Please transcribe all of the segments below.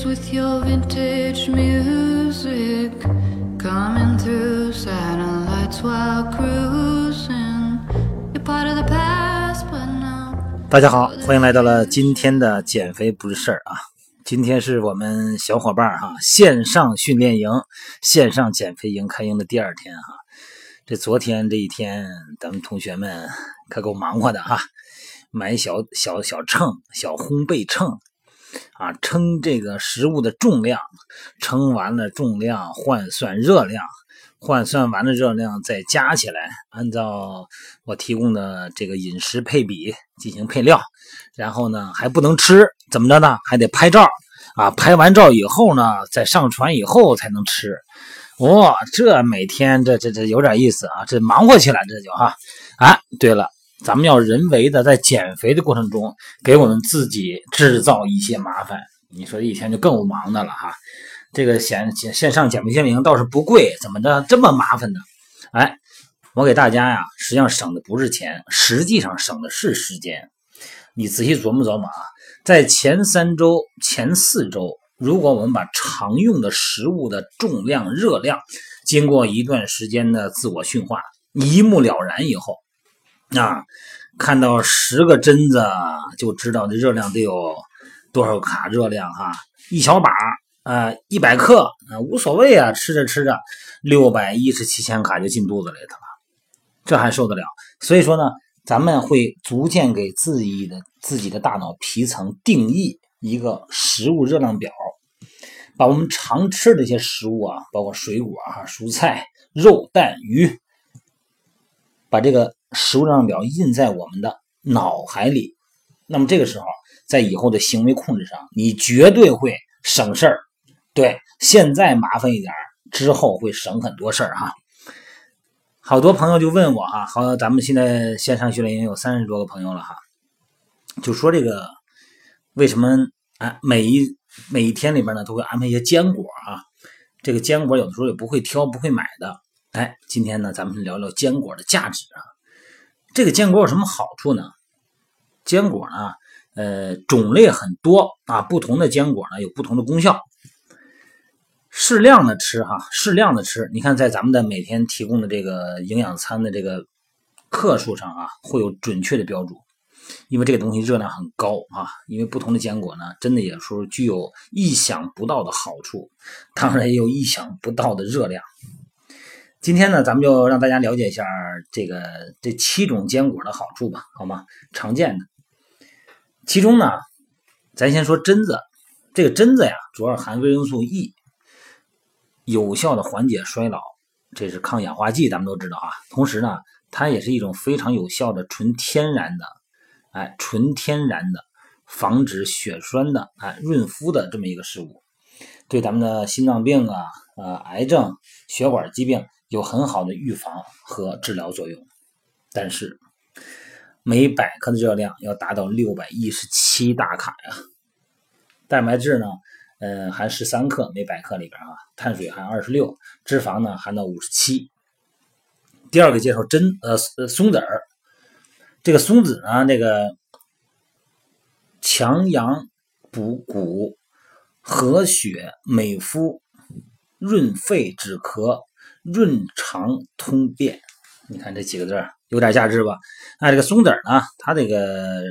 with your vintage music coming through satellites while cruising. You're part of the past, but now. 大家好，欢迎来到了今天的减肥不是事儿啊！今天是我们小伙伴哈线上训练营、线上减肥营开营的第二天哈。这昨天这一天，咱们同学们可够忙活的哈，买小小小秤、小烘焙秤啊，称这个食物的重量，称完了重量换算热量，换算完了热量再加起来，按照我提供的这个饮食配比进行配料，然后呢还不能吃，怎么着呢？还得拍照啊，拍完照以后呢，再上传以后才能吃。哇，这每天这这这有点意思啊，这忙活起来这就哈。哎，对了，咱们要人为的在减肥的过程中给我们自己制造一些麻烦，你说一天就更忙的了哈。这个线线线上减肥训练营倒是不贵，怎么着这么麻烦呢？哎，我给大家呀，实际上省的不是钱，实际上省的是时间。你仔细琢磨琢磨啊，在前三周、前四周。如果我们把常用的食物的重量、热量，经过一段时间的自我驯化，一目了然以后，啊，看到十个榛子就知道这热量得有多少卡热量哈，一小把啊，一百克啊，无所谓啊，吃着吃着，六百一十七千卡就进肚子里头了，这还受得了？所以说呢，咱们会逐渐给自己的自己的大脑皮层定义一个食物热量表。把我们常吃的一些食物啊，包括水果啊、蔬菜、肉、蛋、鱼，把这个食物量表印在我们的脑海里。那么这个时候，在以后的行为控制上，你绝对会省事儿。对，现在麻烦一点儿之后会省很多事儿哈。好多朋友就问我哈，好，咱们现在线上训练营有三十多个朋友了哈，就说这个为什么啊每一。每一天里边呢，都会安排一些坚果啊。这个坚果有的时候也不会挑，不会买的。哎，今天呢，咱们聊聊坚果的价值啊。这个坚果有什么好处呢？坚果呢，呃，种类很多啊，不同的坚果呢有不同的功效。适量的吃哈，适量的吃。你看，在咱们的每天提供的这个营养餐的这个克数上啊，会有准确的标注。因为这个东西热量很高啊，因为不同的坚果呢，真的有时候具有意想不到的好处，当然也有意想不到的热量。今天呢，咱们就让大家了解一下这个这七种坚果的好处吧，好吗？常见的，其中呢，咱先说榛子，这个榛子呀，主要含维生素 E，有效的缓解衰老，这是抗氧化剂，咱们都知道啊。同时呢，它也是一种非常有效的纯天然的。哎，纯天然的，防止血栓的，哎，润肤的这么一个食物，对咱们的心脏病啊、呃，癌症、血管疾病有很好的预防和治疗作用。但是，每百克的热量要达到六百一十七大卡呀。蛋白质呢，呃，含十三克每百克里边啊，碳水含二十六，脂肪呢含到五十七。第二个介绍榛呃松子儿。这个松子呢，这个强阳补骨、和血美肤、润肺止咳、润肠通便。你看这几个字有点价值吧？那这个松子儿呢，它这个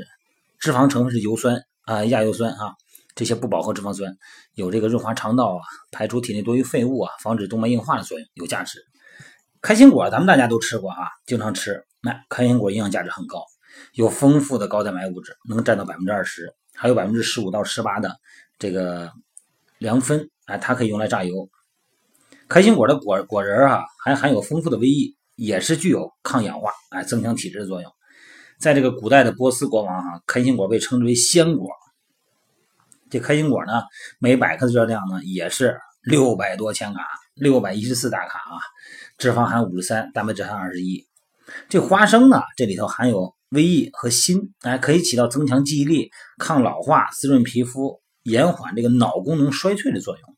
脂肪成分是油酸啊、亚油酸啊，这些不饱和脂肪酸，有这个润滑肠道啊、排出体内多余废物啊、防止动脉硬化的作用，有价值。开心果咱们大家都吃过啊，经常吃。那开心果营养价值很高，有丰富的高蛋白物质，能占到百分之二十，还有百分之十五到十八的这个良酚，哎，它可以用来榨油。开心果的果果仁啊，还含有丰富的维 E，也是具有抗氧化、哎，增强体质的作用。在这个古代的波斯国王哈，开心果被称之为仙果。这开心果呢，每百克的热量呢也是六百多千卡，六百一十四大卡啊，脂肪含五十三，蛋白质含二十一。这花生呢，这里头含有维 E 和锌，哎，可以起到增强记忆力、抗老化、滋润皮肤、延缓这个脑功能衰退的作用。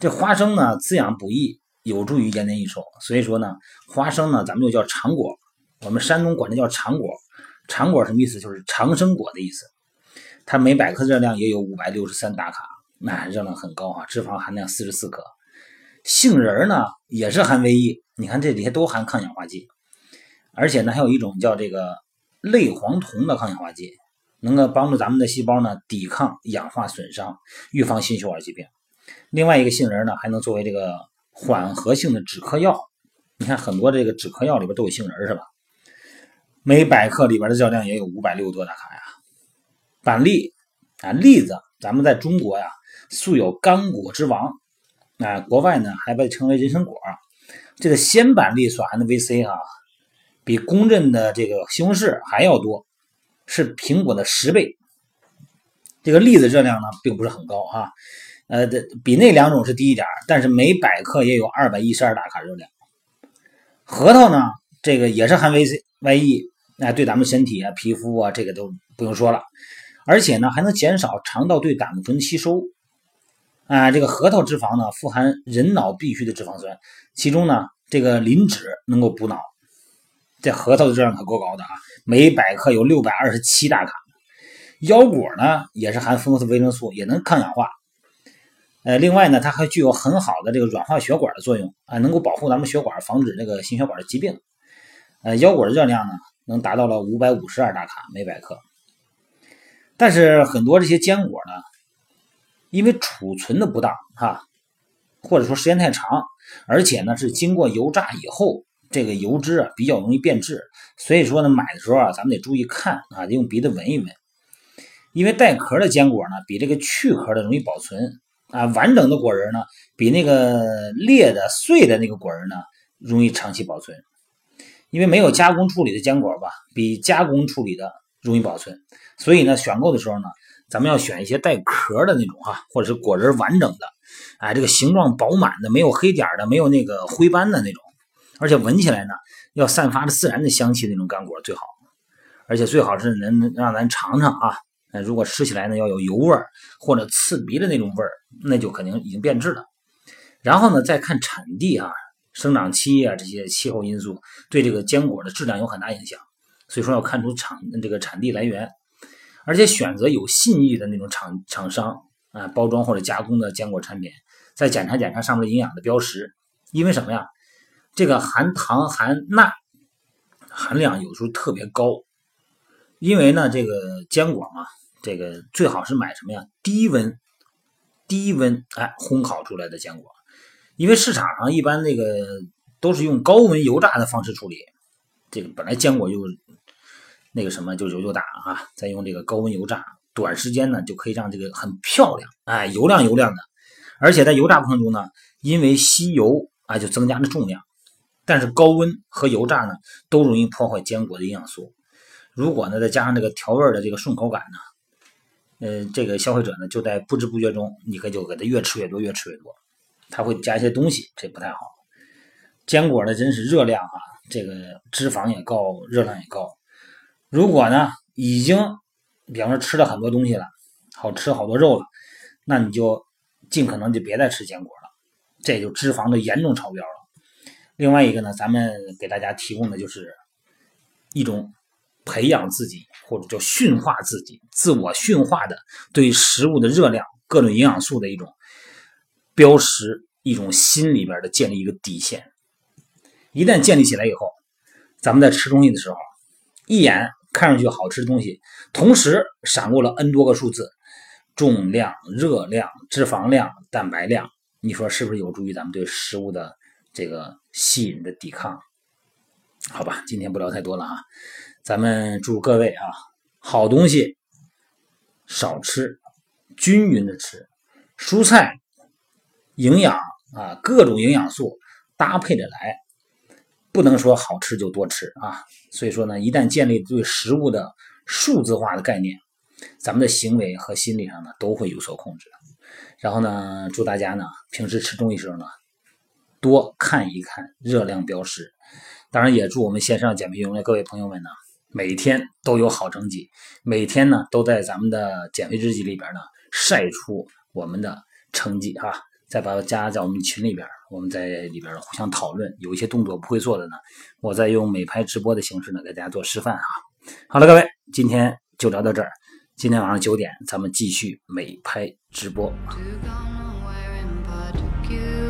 这花生呢，滋养补益，有助于延年益寿。所以说呢，花生呢，咱们又叫长果，我们山东管它叫长果。长果什么意思？就是长生果的意思。它每百克热量也有五百六十三大卡，那热量很高啊，脂肪含量四十四克。杏仁呢也是含维 E，你看这里些都含抗氧化剂，而且呢还有一种叫这个类黄酮的抗氧化剂，能够帮助咱们的细胞呢抵抗氧化损伤，预防心血管疾病。另外一个杏仁呢还能作为这个缓和性的止咳药，你看很多这个止咳药里边都有杏仁是吧？每百克里边的热量也有五百六十多大卡呀。板栗啊，栗子，咱们在中国呀素有干果之王。啊，国外呢还被称为人参果。这个鲜板栗所含的 VC 啊，比公认的这个西红柿还要多，是苹果的十倍。这个栗子热量呢并不是很高哈，呃，比那两种是低一点，但是每百克也有二百一十二大卡热量。核桃呢，这个也是含 VC、YE，那对咱们身体啊、皮肤啊，这个都不用说了，而且呢还能减少肠道对胆固醇的吸收。啊，这个核桃脂肪呢，富含人脑必需的脂肪酸，其中呢，这个磷脂能够补脑。这核桃的热量可够高的啊，每百克有六百二十七大卡。腰果呢，也是含丰富的维生素，也能抗氧化。呃，另外呢，它还具有很好的这个软化血管的作用啊，能够保护咱们血管，防止这个心血管的疾病。呃，腰果的热量呢，能达到了五百五十二大卡每百克。但是很多这些坚果呢。因为储存的不当哈，或者说时间太长，而且呢是经过油炸以后，这个油脂啊比较容易变质，所以说呢买的时候啊咱们得注意看啊，用鼻子闻一闻。因为带壳的坚果呢比这个去壳的容易保存啊，完整的果仁呢比那个裂的碎的那个果仁呢容易长期保存。因为没有加工处理的坚果吧，比加工处理的容易保存，所以呢选购的时候呢。咱们要选一些带壳的那种哈，或者是果仁完整的，哎，这个形状饱满的，没有黑点的，没有那个灰斑的那种，而且闻起来呢，要散发着自然的香气那种干果最好，而且最好是能让咱尝尝啊，那，如果吃起来呢要有油味儿或者刺鼻的那种味儿，那就肯定已经变质了。然后呢，再看产地啊，生长期啊这些气候因素对这个坚果的质量有很大影响，所以说要看出产这个产地来源。而且选择有信誉的那种厂厂商啊，包装或者加工的坚果产品，再检查检查上面营养的标识，因为什么呀？这个含糖含钠含量有时候特别高，因为呢，这个坚果嘛，这个最好是买什么呀？低温低温哎烘烤出来的坚果，因为市场上一般那个都是用高温油炸的方式处理，这个本来坚果就。那个什么就油就大啊，再用这个高温油炸，短时间呢就可以让这个很漂亮，哎，油亮油亮的。而且在油炸过程中呢，因为吸油啊就增加了重量。但是高温和油炸呢都容易破坏坚果的营养素。如果呢再加上这个调味的这个顺口感呢，呃，这个消费者呢就在不知不觉中，你可就给他越吃越多，越吃越多。他会加一些东西，这不太好。坚果呢真是热量啊，这个脂肪也高，热量也高。如果呢，已经，比方说吃了很多东西了，好吃好多肉了，那你就尽可能就别再吃坚果了，这就脂肪都严重超标了。另外一个呢，咱们给大家提供的就是一种培养自己或者叫驯化自己、自我驯化的对食物的热量、各种营养素的一种标识，一种心里边的建立一个底线。一旦建立起来以后，咱们在吃东西的时候，一眼。看上去好吃的东西，同时闪过了 n 多个数字，重量、热量、脂肪量、蛋白量，你说是不是有助于咱们对食物的这个吸引的抵抗？好吧，今天不聊太多了啊，咱们祝各位啊，好东西少吃，均匀的吃，蔬菜营养啊，各种营养素搭配着来。不能说好吃就多吃啊，所以说呢，一旦建立对食物的数字化的概念，咱们的行为和心理上呢都会有所控制。然后呢，祝大家呢平时吃东西时候呢多看一看热量标识。当然，也祝我们线上减肥营的各位朋友们呢每天都有好成绩，每天呢都在咱们的减肥日记里边呢晒出我们的成绩哈。再把它加在我们群里边，我们在里边互相讨论。有一些动作不会做的呢，我再用美拍直播的形式呢，给大家做示范啊。好了，各位，今天就聊到这儿。今天晚上九点，咱们继续美拍直播。to go